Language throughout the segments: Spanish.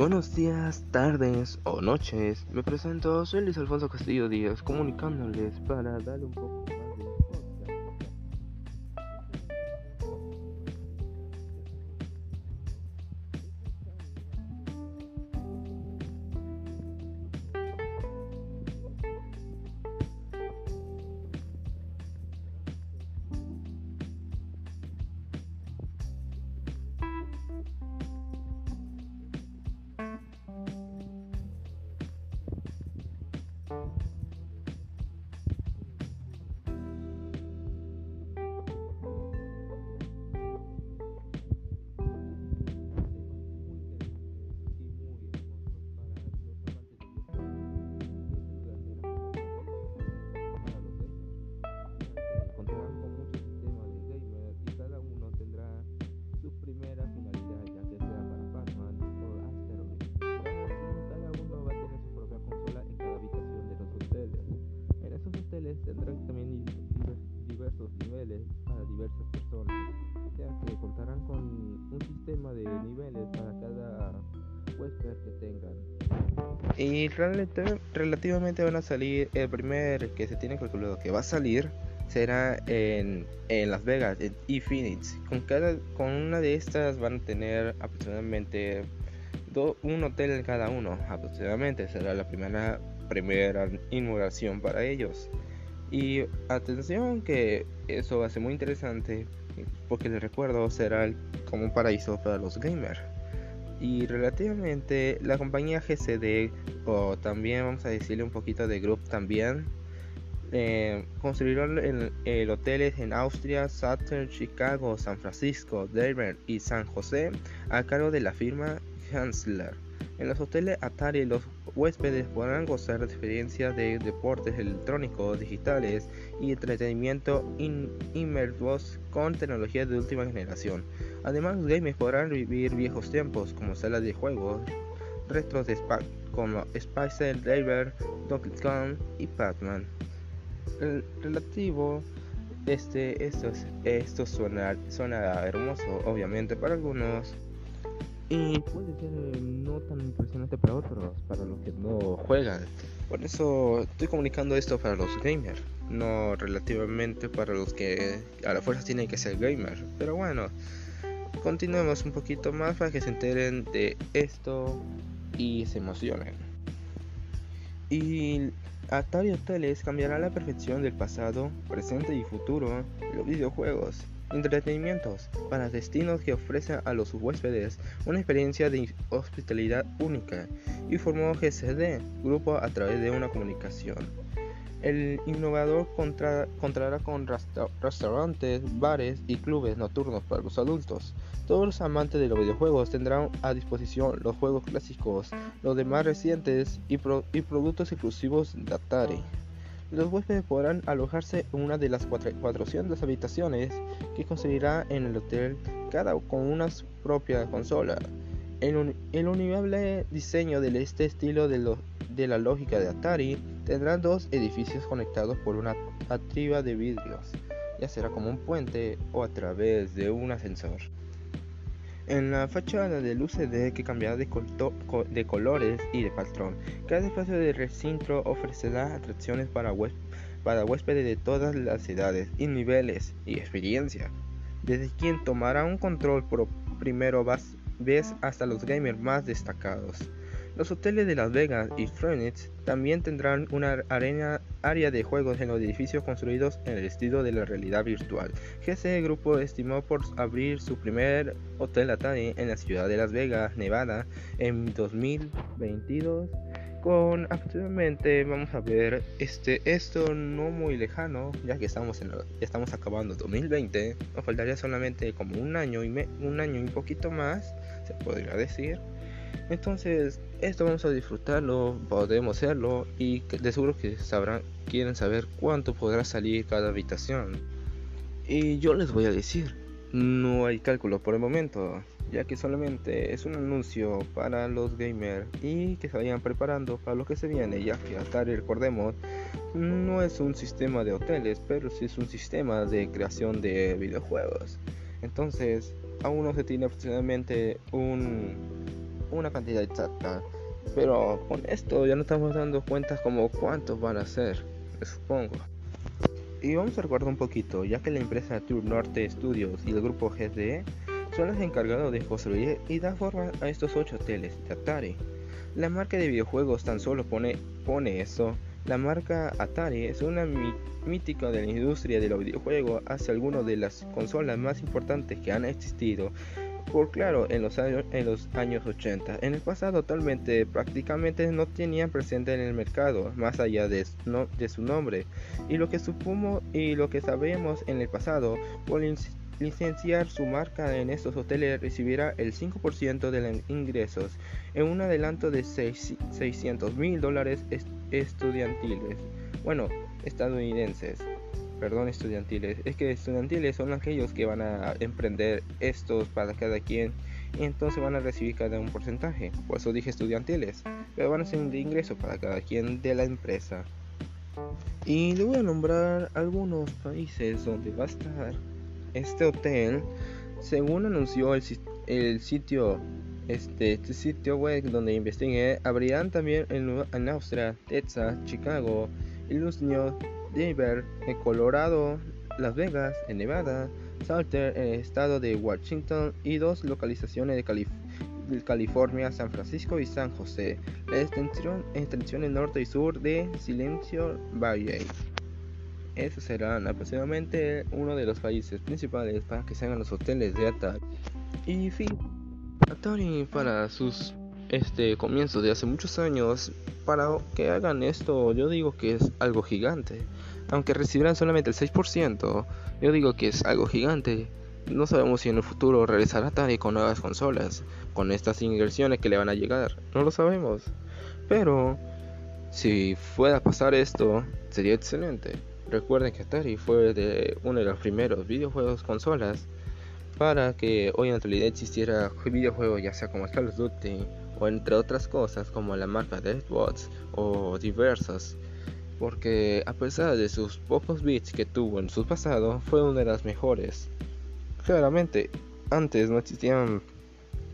Buenos días, tardes o noches. Me presento, soy Luis Alfonso Castillo Díaz, comunicándoles para darle un poco sistema de niveles para cada huésped que tengan. Y relativamente van a salir, el primer que se tiene calculado que va a salir será en, en Las Vegas, en Infinix. Con, cada, con una de estas van a tener aproximadamente un hotel en cada uno, aproximadamente será la primera primera inauguración para ellos. Y atención que eso va a ser muy interesante porque les recuerdo será como un paraíso para los gamers. Y relativamente la compañía GCD o también vamos a decirle un poquito de Group también eh, construyeron el, el, hoteles en Austria, Saturn, Chicago, San Francisco, Denver y San José a cargo de la firma Hansler. En los hoteles Atari los huéspedes podrán gozar de experiencias de deportes electrónicos, digitales y entretenimiento inmersos con tecnología de última generación. Además, los gamers podrán vivir viejos tiempos como salas de juegos, retros de Spa como Spicer, Driver, Donkey Kong y Pac-Man. Relativo este, esto, esto suena, suena hermoso, obviamente para algunos, y puede ser eh, no tan impresionante para otros, para los que no juegan. Por eso estoy comunicando esto para los gamers, no relativamente para los que a la fuerza tienen que ser gamers. Pero bueno, continuemos un poquito más para que se enteren de esto y se emocionen. Y Atari Hoteles cambiará la perfección del pasado, presente y futuro de los videojuegos entretenimientos para destinos que ofrecen a los huéspedes una experiencia de hospitalidad única y formó GCD, grupo a través de una comunicación. El innovador contará con restaurantes, bares y clubes nocturnos para los adultos. Todos los amantes de los videojuegos tendrán a disposición los juegos clásicos, los demás recientes y, y productos exclusivos de Atari. Los huéspedes podrán alojarse en una de las 400 habitaciones que conseguirá en el hotel, cada con una propia consola. El, el univable diseño de este estilo de, de la lógica de Atari tendrá dos edificios conectados por una atriba de vidrios, ya será como un puente o a través de un ascensor. En la fachada del UCD que cambiará de, de, colores y de patrón, cada espacio de recinto ofrecerá atracciones para, para huéspedes de todas las edades y niveles y experiencia. Desde quien tomará un control por primero vez hasta los gamers más destacados. Los hoteles de Las Vegas y Phoenix también tendrán una arena, área de juegos en los edificios construidos en el estilo de la realidad virtual. GC Grupo estimó por abrir su primer hotel Atari en la ciudad de Las Vegas, Nevada, en 2022 con aproximadamente vamos a ver este esto no muy lejano ya que estamos en ya estamos acabando 2020 nos faltaría solamente como un año y un año y un poquito más se podría decir entonces, esto vamos a disfrutarlo, podemos hacerlo y de seguro que sabrán, quieren saber cuánto podrá salir cada habitación. Y yo les voy a decir, no hay cálculo por el momento, ya que solamente es un anuncio para los gamers y que se vayan preparando para lo que se viene, ya que Atari, recordemos, no es un sistema de hoteles, pero sí es un sistema de creación de videojuegos. Entonces, aún no se tiene aproximadamente un una cantidad exacta. Pero con esto ya no estamos dando cuenta como cuántos van a ser, supongo. Y vamos a recordar un poquito, ya que la empresa Tour Norte Studios y el grupo GDE son los encargados de construir y dar forma a estos ocho hoteles de Atari. La marca de videojuegos tan solo pone, pone eso. La marca Atari es una mítica de la industria de los videojuegos hace algunas de las consolas más importantes que han existido por claro en los años, en los años 80. En el pasado totalmente prácticamente no tenían presente en el mercado, más allá de, su nombre. Y lo que supongo y lo que sabemos en el pasado, por licenciar su marca en estos hoteles recibirá el 5% de los ingresos en un adelanto de 600 mil dólares estudiantiles. Bueno, estadounidenses perdón, estudiantiles. Es que estudiantiles son aquellos que van a emprender estos para cada quien y entonces van a recibir cada un porcentaje. Por eso dije estudiantiles, pero van a ser de ingreso para cada quien de la empresa. Y le voy a nombrar algunos países donde va a estar este hotel. Según anunció el, el sitio este, este, sitio web donde investigué, habrían también en, en Austria, Texas, Chicago, Ilusnio, Denver, en Colorado, Las Vegas, en Nevada, Salter, en el estado de Washington y dos localizaciones de, California, San Francisco y San José. La extensión, extensión norte y sur de Silencio Valley. Esos serán aproximadamente uno de los países principales para que se hagan los hoteles de Atari. Y fin, Atari para sus este comienzos de hace muchos años, para que hagan esto, yo digo que es algo gigante aunque recibirán solamente el 6%, yo digo que es algo gigante. No sabemos si en el futuro regresará Atari con nuevas consolas, con estas inversiones que le van a llegar, no lo sabemos. Pero si fuera pasar esto, sería excelente. Recuerden que Atari fue de uno de los primeros videojuegos consolas para que hoy en la actualidad existiera videojuegos ya sea como Call of Duty o entre otras cosas como la marca de Xbox o diversas porque a pesar de sus pocos bits que tuvo en su pasado, fue una de las mejores. Claramente, antes no existían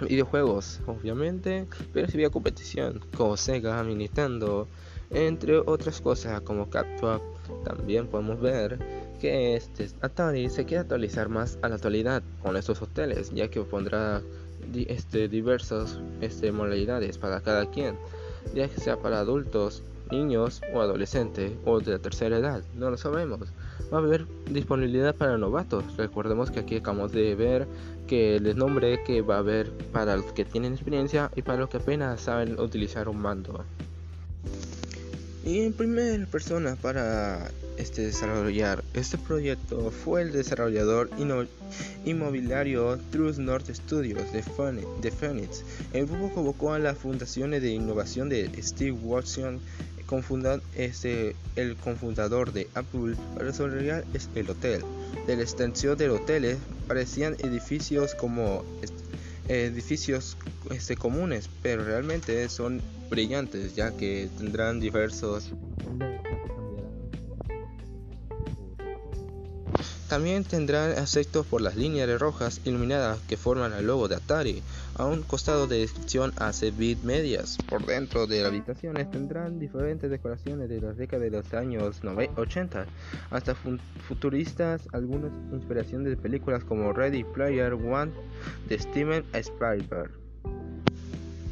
videojuegos, obviamente, pero sí había competición, como Sega, Nintendo, entre otras cosas como Capcom. También podemos ver que este Atari se quiere actualizar más a la actualidad con estos hoteles, ya que pondrá este, diversas este, modalidades para cada quien, ya que sea para adultos, niños o adolescentes o de la tercera edad, no lo sabemos. Va a haber disponibilidad para novatos. Recordemos que aquí acabamos de ver que les nombre que va a haber para los que tienen experiencia y para los que apenas saben utilizar un mando. Y en primera persona para este desarrollar este proyecto fue el desarrollador inmobiliario True North Studios de, Phoenix. El grupo convocó a las fundaciones de innovación de Steve Watson este, el confundador de Apple para desarrollar el hotel. De extensión del hotel parecían edificios como edificios este, comunes, pero realmente son brillantes ya que tendrán diversos También tendrán aspectos por las líneas rojas iluminadas que forman el logo de Atari. A un costado de descripción hace bit medias. Por dentro de las habitaciones tendrán diferentes decoraciones de la década de los años 80 hasta futuristas, algunas inspiraciones de películas como Ready Player One de Steven Spielberg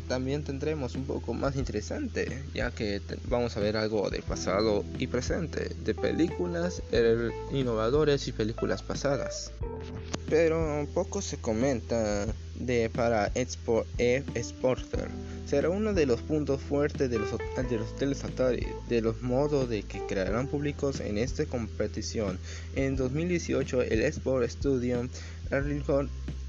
también tendremos un poco más interesante, ya que vamos a ver algo de pasado y presente, de películas er, innovadores y películas pasadas. Pero poco se comenta de para Expo Exporter. Será uno de los puntos fuertes de los, de los hoteles Atari, de los modos de que crearán públicos en esta competición. En 2018 el Export Studio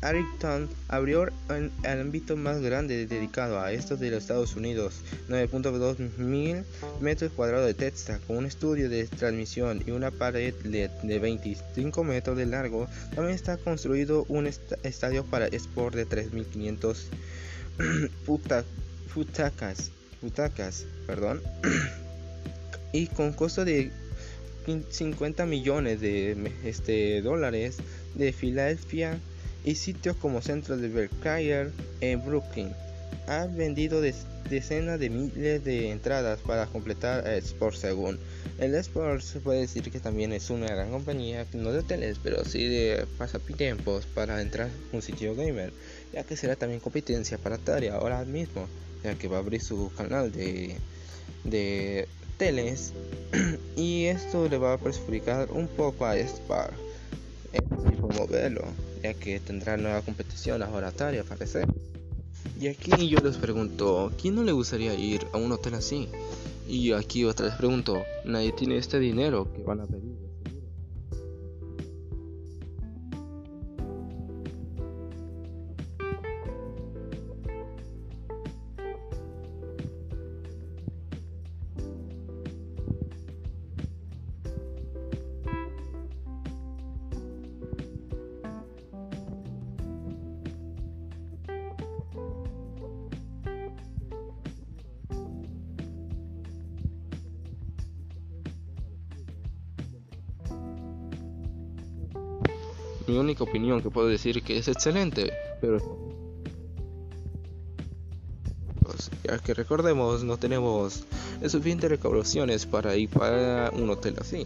Arlington abrió el ámbito más grande dedicado a estos de los Estados Unidos, 9.2 mil metros cuadrados de texta, con un estudio de transmisión y una pared de 25 metros de largo. También está construido un estadio para sport de 3.500 butacas, butacas, perdón, y con costo de 50 millones de este, dólares de Filadelfia y sitios como centros de Berkshire en Brooklyn. ha vendido decenas de miles de entradas para completar el Sports según. El Sports se puede decir que también es una gran compañía, no de hoteles, pero sí de pasatiempos para entrar un sitio gamer, ya que será también competencia para Atari ahora mismo, ya que va a abrir su canal de, de teles y esto le va a perjudicar un poco a Spar en tipo modelo, que tendrá nueva competición ahora Atari al parecer. Y aquí yo les pregunto, ¿quién no le gustaría ir a un hotel así? Y aquí otra vez pregunto, nadie tiene este dinero que van a pedir. Mi única opinión que puedo decir que es excelente, pero pues, ya que recordemos no tenemos suficientes recaudaciones para ir para un hotel así,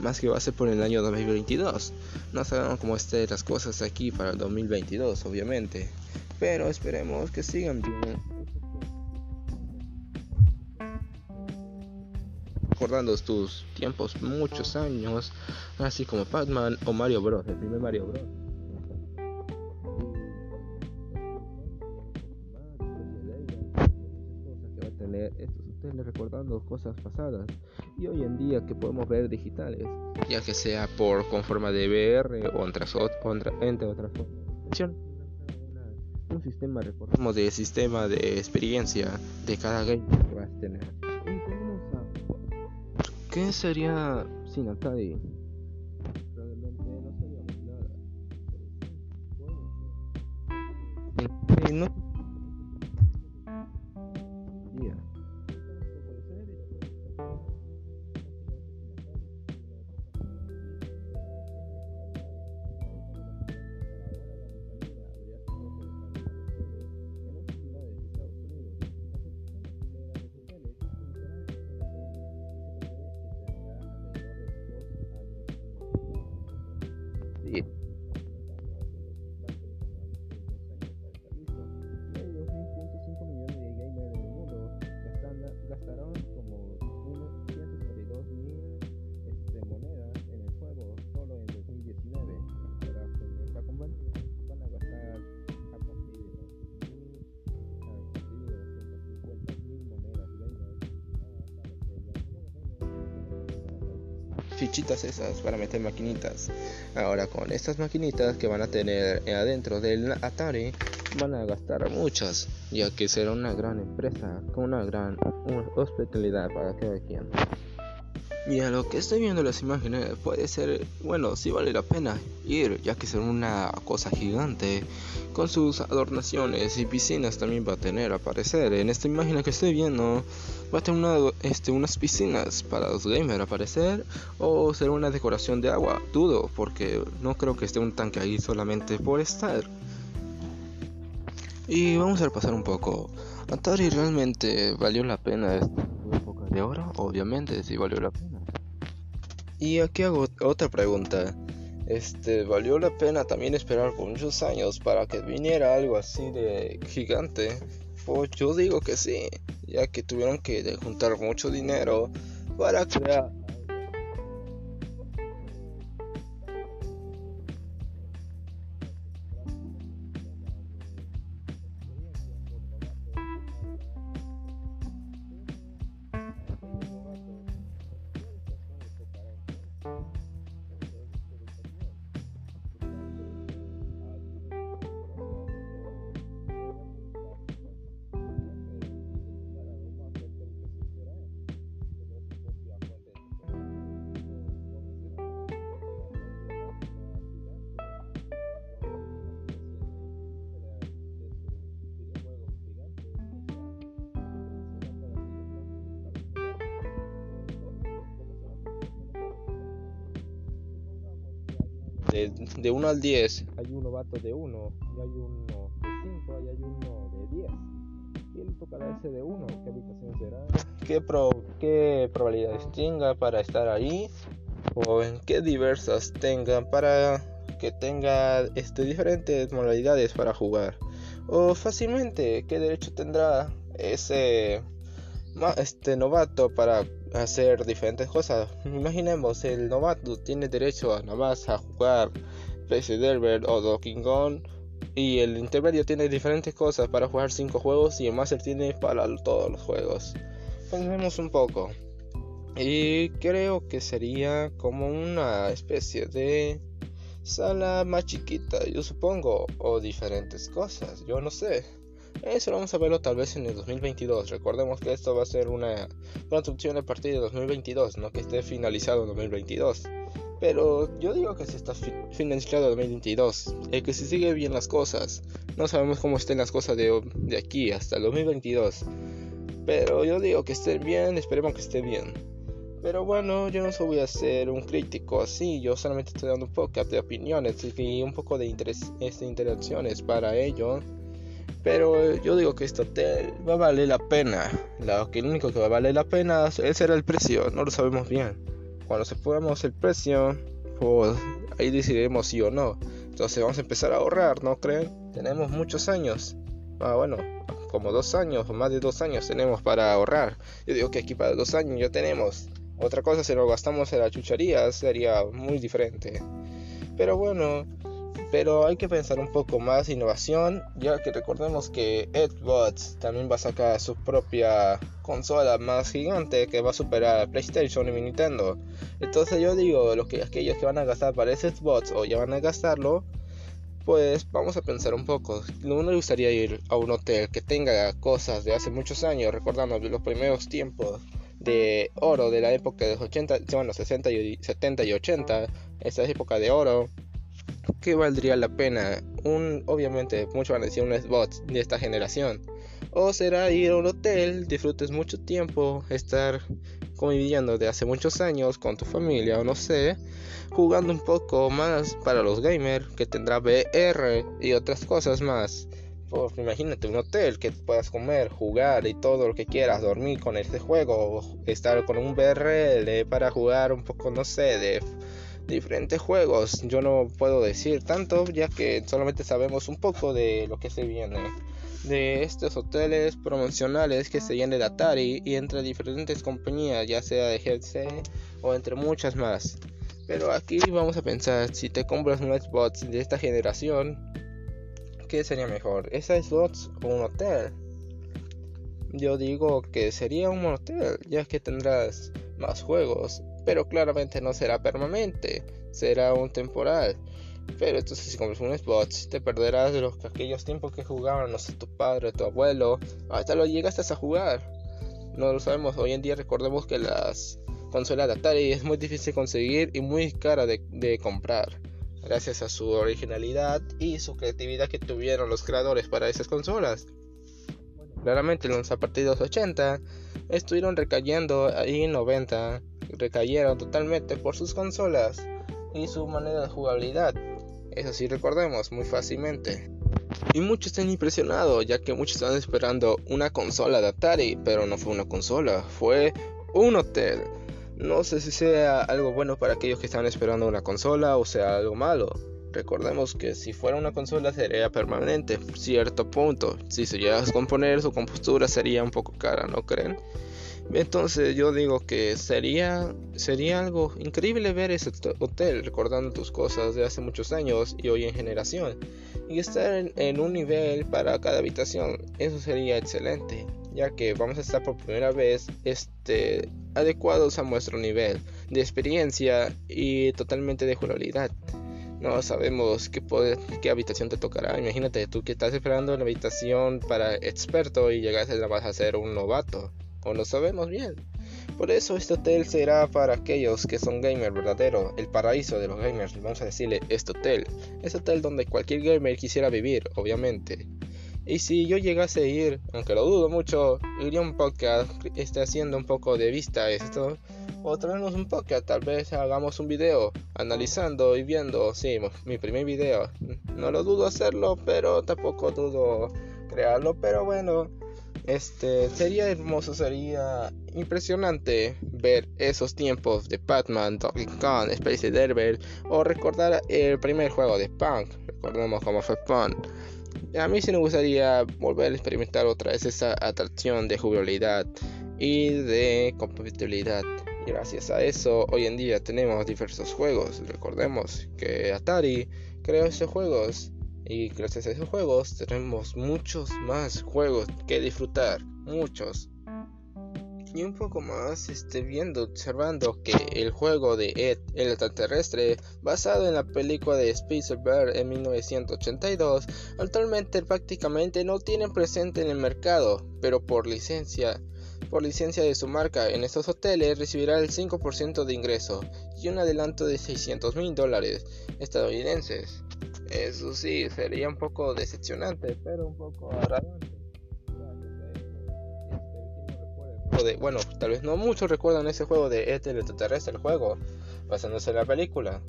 más que va a ser por el año 2022. No sabemos cómo estén las cosas aquí para el 2022, obviamente, pero esperemos que sigan bien. Recordando tus tiempos muchos años, así como Batman o Mario Bros, el primer Mario Bros. tener estos hoteles recordando cosas pasadas y hoy en día que podemos ver digitales, ya que sea por con forma de VR o entre, entre otras formas. Un sistema, recordemos, de sistema de experiencia de cada game que vas a tener. ¿Qué sería sin Atari? Probablemente no sabíamos nada. no it fichitas esas para meter maquinitas. Ahora con estas maquinitas que van a tener adentro del Atari van a gastar muchas, ya que será una gran empresa con una gran hospitalidad para cada quien. Y a lo que estoy viendo las imágenes puede ser, bueno, si vale la pena ir, ya que será una cosa gigante con sus adornaciones y piscinas también va a tener aparecer. En esta imagen que estoy viendo va a tener este, unas piscinas para los gamers aparecer o será una decoración de agua. Dudo porque no creo que esté un tanque ahí solamente por estar. Y vamos a repasar un poco. Atari realmente valió la pena esta época de oro, obviamente sí valió la pena. Y aquí hago otra pregunta. Este, ¿valió la pena también esperar muchos años para que viniera algo así de gigante? Pues yo digo que sí, ya que tuvieron que juntar mucho dinero para crear de, 1 al 10 hay un novato de 1 y hay uno de 5 y hay uno de 10. qué le tocará ese de uno, qué habitación será, qué, pro, qué probabilidades tenga para estar ahí, o en qué diversas tenga para que tenga este, diferentes modalidades para jugar. O fácilmente, qué derecho tendrá ese este novato para hacer diferentes cosas. Imaginemos, el novato tiene derecho a nada más a jugar PC Delver o Donkey Kong y el intermedio tiene diferentes cosas para jugar 5 juegos y el Master tiene para todos los juegos. Pensemos un poco. Y creo que sería como una especie de sala más chiquita, yo supongo, o diferentes cosas, yo no sé. Eso vamos a verlo tal vez en el 2022. Recordemos que esto va a ser una construcción a partir de 2022, no que esté finalizado en 2022. Pero yo digo que se está finalizado en 2022. El que se sigue bien las cosas. No sabemos cómo estén las cosas de, de aquí hasta el 2022. Pero yo digo que estén bien, esperemos que esté bien. Pero bueno, yo no voy a ser un crítico así, yo solamente estoy dando un poco de opiniones y un poco de interés, este, interacciones para ello. Pero yo digo que este hotel va a valer la pena. Lo que el único que va a valer la pena será el precio, no lo sabemos bien. Cuando sepamos el precio, pues ahí decidiremos sí o no. Entonces vamos a empezar a ahorrar, ¿no creen? Tenemos muchos años. Ah, bueno, como dos años o más de dos años tenemos para ahorrar. Yo digo que aquí para dos años ya tenemos. Otra cosa, si lo gastamos en la chuchería, sería muy diferente. Pero bueno, pero hay que pensar un poco más innovación, ya que recordemos que Xbox también va a sacar su propia consola más gigante que va a superar a PlayStation y Nintendo. Entonces yo digo, lo que aquellos que van a gastar para ese Xbox o ya van a gastarlo, pues vamos a pensar un poco. No me gustaría ir a un hotel que tenga cosas de hace muchos años, recordando los primeros tiempos de oro de la época de los 80, bueno, 60 y 70 y 80, esa época de oro, ¿qué valdría la pena? Un, obviamente, muchos van a decir un Xbox de esta generación. O será ir a un hotel, disfrutes mucho tiempo, estar conviviendo de hace muchos años con tu familia o no sé, jugando un poco más para los gamers que tendrá VR y otras cosas más. Pues imagínate un hotel que puedas comer, jugar y todo lo que quieras, dormir con este juego, estar con un VRL para jugar un poco, no sé, de diferentes juegos. Yo no puedo decir tanto, ya que solamente sabemos un poco de lo que se viene. De estos hoteles promocionales que se vienen de Atari y entre diferentes compañías, ya sea de GC o entre muchas más. Pero aquí vamos a pensar, si te compras un Xbox de esta generación, ¿qué sería mejor? ¿Esa slots o un hotel? Yo digo que sería un hotel, ya que tendrás más juegos, pero claramente no será permanente, será un temporal. Pero entonces si compras un Xbox te perderás de los aquellos tiempos que jugaban, no sé, tu padre, tu abuelo, hasta lo llegaste a jugar. No lo sabemos, hoy en día recordemos que las consolas de Atari es muy difícil conseguir y muy cara de, de comprar gracias a su originalidad y su creatividad que tuvieron los creadores para esas consolas. Claramente los a partir de los 80 estuvieron recayendo ahí en 90, recayeron totalmente por sus consolas y su manera de jugabilidad. Eso sí recordemos muy fácilmente. Y muchos están impresionados ya que muchos están esperando una consola de Atari, pero no fue una consola, fue un hotel. No sé si sea algo bueno para aquellos que están esperando una consola o sea algo malo. Recordemos que si fuera una consola sería permanente, cierto punto. Si se llega a componer, su compostura sería un poco cara, ¿no creen? Entonces yo digo que sería, sería algo increíble ver ese hotel recordando tus cosas de hace muchos años y hoy en generación. Y estar en, un nivel para cada habitación, eso sería excelente ya que vamos a estar por primera vez este, adecuados a nuestro nivel de experiencia y totalmente de jugabilidad. No sabemos qué, qué habitación te tocará. Imagínate tú que estás esperando una habitación para experto y llegas a vas a ser un novato. O no sabemos bien. Por eso este hotel será para aquellos que son gamers verdaderos, el paraíso de los gamers, vamos a decirle este hotel. Es hotel donde cualquier gamer quisiera vivir, obviamente. Y si yo llegase a ir, aunque lo dudo mucho, iría un podcast, esté haciendo un poco de vista esto. O traemos un podcast, tal vez hagamos un video analizando y viendo, sí, mi primer video. No lo dudo hacerlo, pero tampoco dudo crearlo, pero bueno. Este sería hermoso, sería impresionante ver esos tiempos de Batman, Donkey Kong, Space Derber o recordar el primer juego de Punk. Recordemos cómo fue Punk. A mí sí me gustaría volver a experimentar otra vez esa atracción de jugabilidad y de compatibilidad. Gracias a eso, hoy en día tenemos diversos juegos. Recordemos que Atari creó esos juegos y gracias a esos juegos tenemos muchos más juegos que disfrutar, muchos. Y un poco más este, viendo, observando que el juego de Ed, el extraterrestre, basado en la película de Spielberg en 1982, actualmente prácticamente no tiene presente en el mercado, pero por licencia por licencia de su marca en estos hoteles recibirá el 5% de ingreso y un adelanto de 600 mil dólares estadounidenses. Eso sí, sería un poco decepcionante, pero un poco agradable. Bueno, tal vez no muchos recuerdan ese juego de este extraterrestre, el juego, basándose en la película.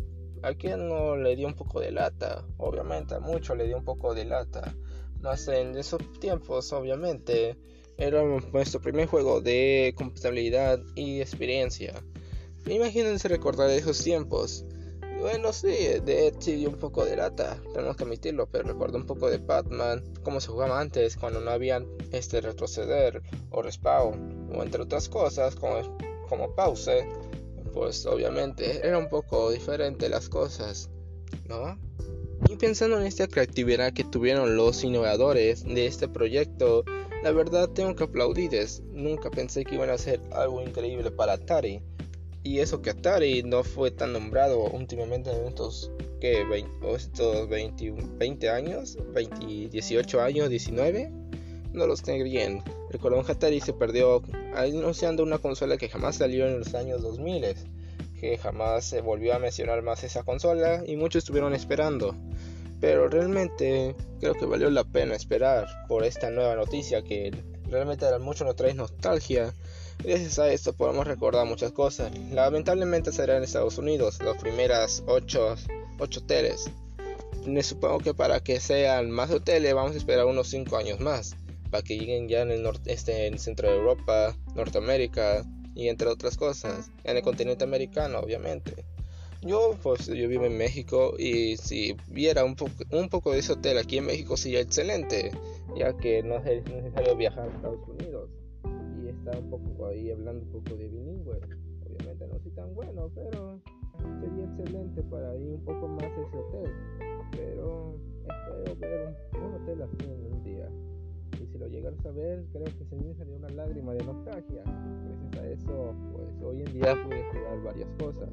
¿A quien no le dio un poco de lata? Obviamente, a muchos le dio un poco de lata. Más en esos tiempos, obviamente, era nuestro primer juego de compatibilidad y experiencia. Imagínense recordar esos tiempos. Bueno, sí, de Ed sí dio un poco de lata, tenemos que admitirlo, pero recuerdo un poco de Batman, cómo se jugaba antes, cuando no había este retroceder o respawn, o entre otras cosas, como, como pause, pues obviamente era un poco diferente las cosas, ¿no? Y pensando en esta creatividad que tuvieron los innovadores de este proyecto, la verdad tengo que aplaudirles, nunca pensé que iban a hacer algo increíble para Atari. Y eso que Atari no fue tan nombrado últimamente en estos, que 20, estos 20, años, 20, 18 años, 19, no los tengo bien. Recuerdo que Atari se perdió anunciando una consola que jamás salió en los años 2000, que jamás se volvió a mencionar más esa consola y muchos estuvieron esperando. Pero realmente creo que valió la pena esperar por esta nueva noticia que realmente mucho nos trae nostalgia Gracias a esto podemos recordar muchas cosas. Lamentablemente será en Estados Unidos, las primeras 8, hoteles. Me supongo que para que sean más hoteles vamos a esperar unos 5 años más. Para que lleguen ya en el, norte, este, en el centro de Europa, Norteamérica y entre otras cosas. En el continente americano, obviamente. Yo pues yo vivo en México y si viera un, poco un poco de ese hotel aquí en México sería excelente, ya que no es necesario viajar a Estados Unidos un poco ahí hablando un poco de bilingüe. Obviamente no soy tan bueno, pero sería excelente para ir un poco más a ese hotel. Pero espero ver un, hotel así en un día. Y si lo llegaras a ver, creo que se me salió una lágrima de nostalgia. Gracias a eso, pues hoy en día pude jugar varias cosas.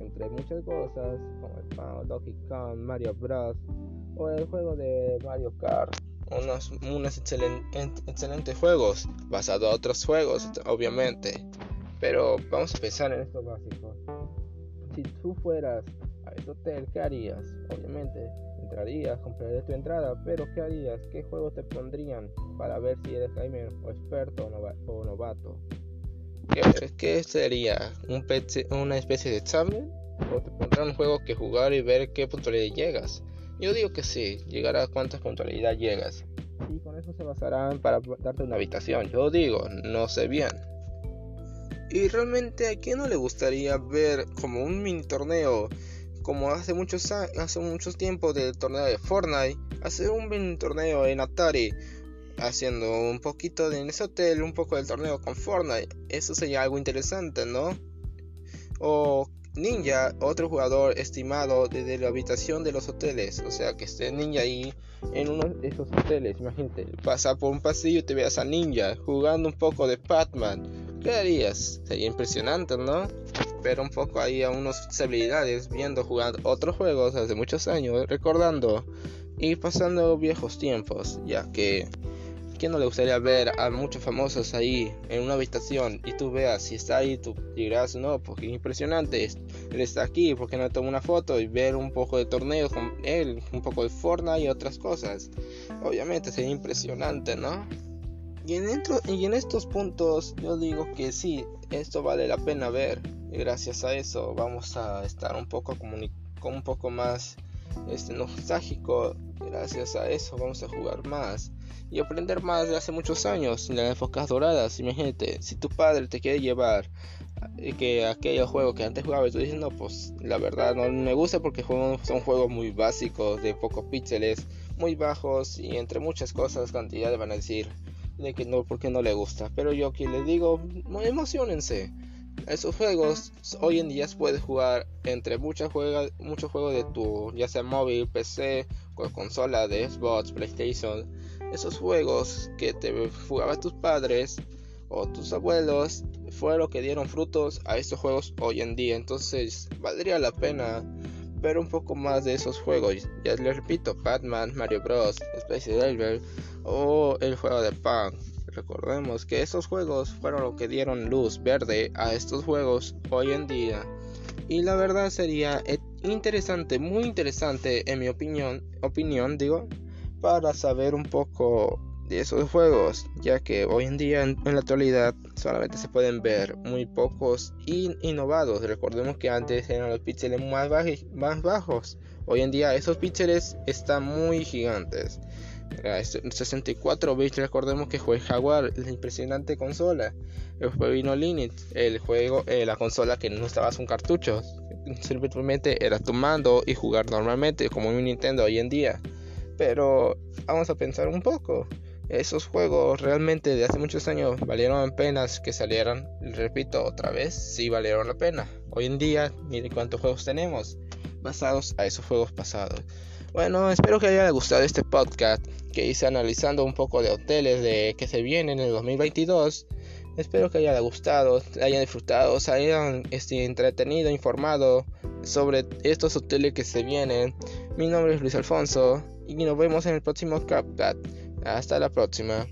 Entre muchas cosas, como el Pound, Donkey Kong, Mario Bros. o el juego de Mario Kart unos, unos excelentes juegos, basados a otros juegos, obviamente. Pero vamos a pensar en esto básico. Si tú fueras a este hotel, ¿qué harías? Obviamente, entrarías, comprarías tu entrada, pero ¿qué harías? ¿Qué juegos te pondrían para ver si eres gamer o experto o, novato? ¿Qué, ¿Qué, sería? ¿Un ¿Una especie de examen? ¿O te pondrán un juego que jugar y ver qué puntualidad llegas? Yo digo que sí, llegar a cuánta puntualidad llegas. Y con eso se basarán para darte una habitación. Yo digo, no sé bien. Y realmente a quién no le gustaría ver como un mini torneo, como hace muchos hace muchos tiempos del torneo de Fortnite, hacer un mini torneo en Atari, haciendo un poquito de en ese hotel, un poco del torneo con Fortnite. Eso sería algo interesante, ¿no? O Ninja, otro jugador estimado desde la habitación de los hoteles. O sea, que esté Ninja ahí en uno de esos hoteles. Imagínate, pasa por un pasillo y te veas a Ninja jugando un poco de Batman. ¿Qué harías? Sería impresionante, ¿no? Pero un poco ahí a unos habilidades viendo jugar otros juegos hace muchos años, recordando y pasando viejos tiempos, ya que ¿Quién no le gustaría ver a muchos famosos ahí en una habitación y tú veas si está ahí, tú dirás, no, porque impresionante, él está aquí, porque no toma una foto y ver un poco de torneos con él, un poco de Fortnite y otras cosas? Obviamente sería impresionante, ¿no? Y en, y en estos puntos yo digo que sí, esto vale la pena ver y gracias a eso vamos a estar un poco, un poco más este, nostálgico. Gracias a eso vamos a jugar más y aprender más de hace muchos años en las épocas doradas. Imagínate, si tu padre te quiere llevar eh, que aquellos juegos que antes jugaba, tú dices, no, pues la verdad no me gusta porque son juegos muy básicos, de pocos píxeles, muy bajos y entre muchas cosas, cantidades van a decir de que no, porque no le gusta. Pero yo aquí les digo, emocionense. Esos juegos hoy en día puedes jugar entre muchos juegos, muchos juegos de tu, ya sea móvil, PC, consola de Xbox, PlayStation. Esos juegos que te jugaban tus padres o tus abuelos fue lo que dieron frutos a estos juegos hoy en día. Entonces valdría la pena ver un poco más de esos juegos. Ya les repito, Batman, Mario Bros, Space Invaders o el juego de Punk. Recordemos que esos juegos fueron lo que dieron luz verde a estos juegos hoy en día. Y la verdad sería interesante, muy interesante en mi opinión, opinión digo, para saber un poco de esos juegos, ya que hoy en día en, la actualidad solamente se pueden ver muy pocos innovados. Recordemos que antes eran los píxeles más, más bajos. Hoy en día esos píxeles están muy gigantes. 64 bits, recordemos que fue Jaguar, la impresionante consola. Después vino Linux, el juego, eh, la consola que no estaba con cartuchos. Simplemente era tu mando y jugar normalmente, como un Nintendo hoy en día. Pero vamos a pensar un poco. Esos juegos realmente de hace muchos años valieron penas que salieran. Repito otra vez, sí valieron la pena. Hoy en día, miren cuántos juegos tenemos basados a esos juegos pasados. Bueno, espero que haya gustado este podcast que hice analizando un poco de hoteles de que se vienen en el 2022. Espero que haya gustado, hayan disfrutado, se hayan este, entretenido, informado sobre estos hoteles que se vienen. Mi nombre es Luis Alfonso y nos vemos en el próximo CapCat. Hasta la próxima.